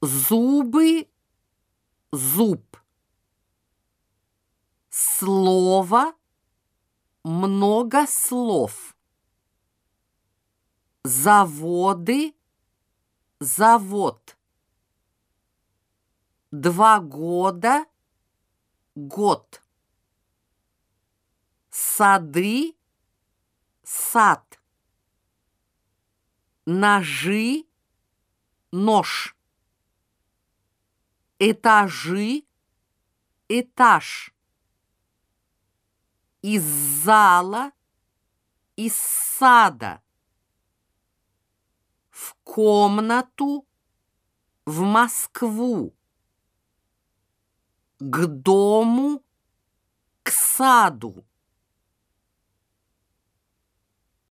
Зубы, зуб. Слово, много слов. Заводы, завод. Два года, год. Сады, сад. Ножи, нож. Этажи, этаж. Из зала, из сада. В комнату, в Москву. К дому, к саду.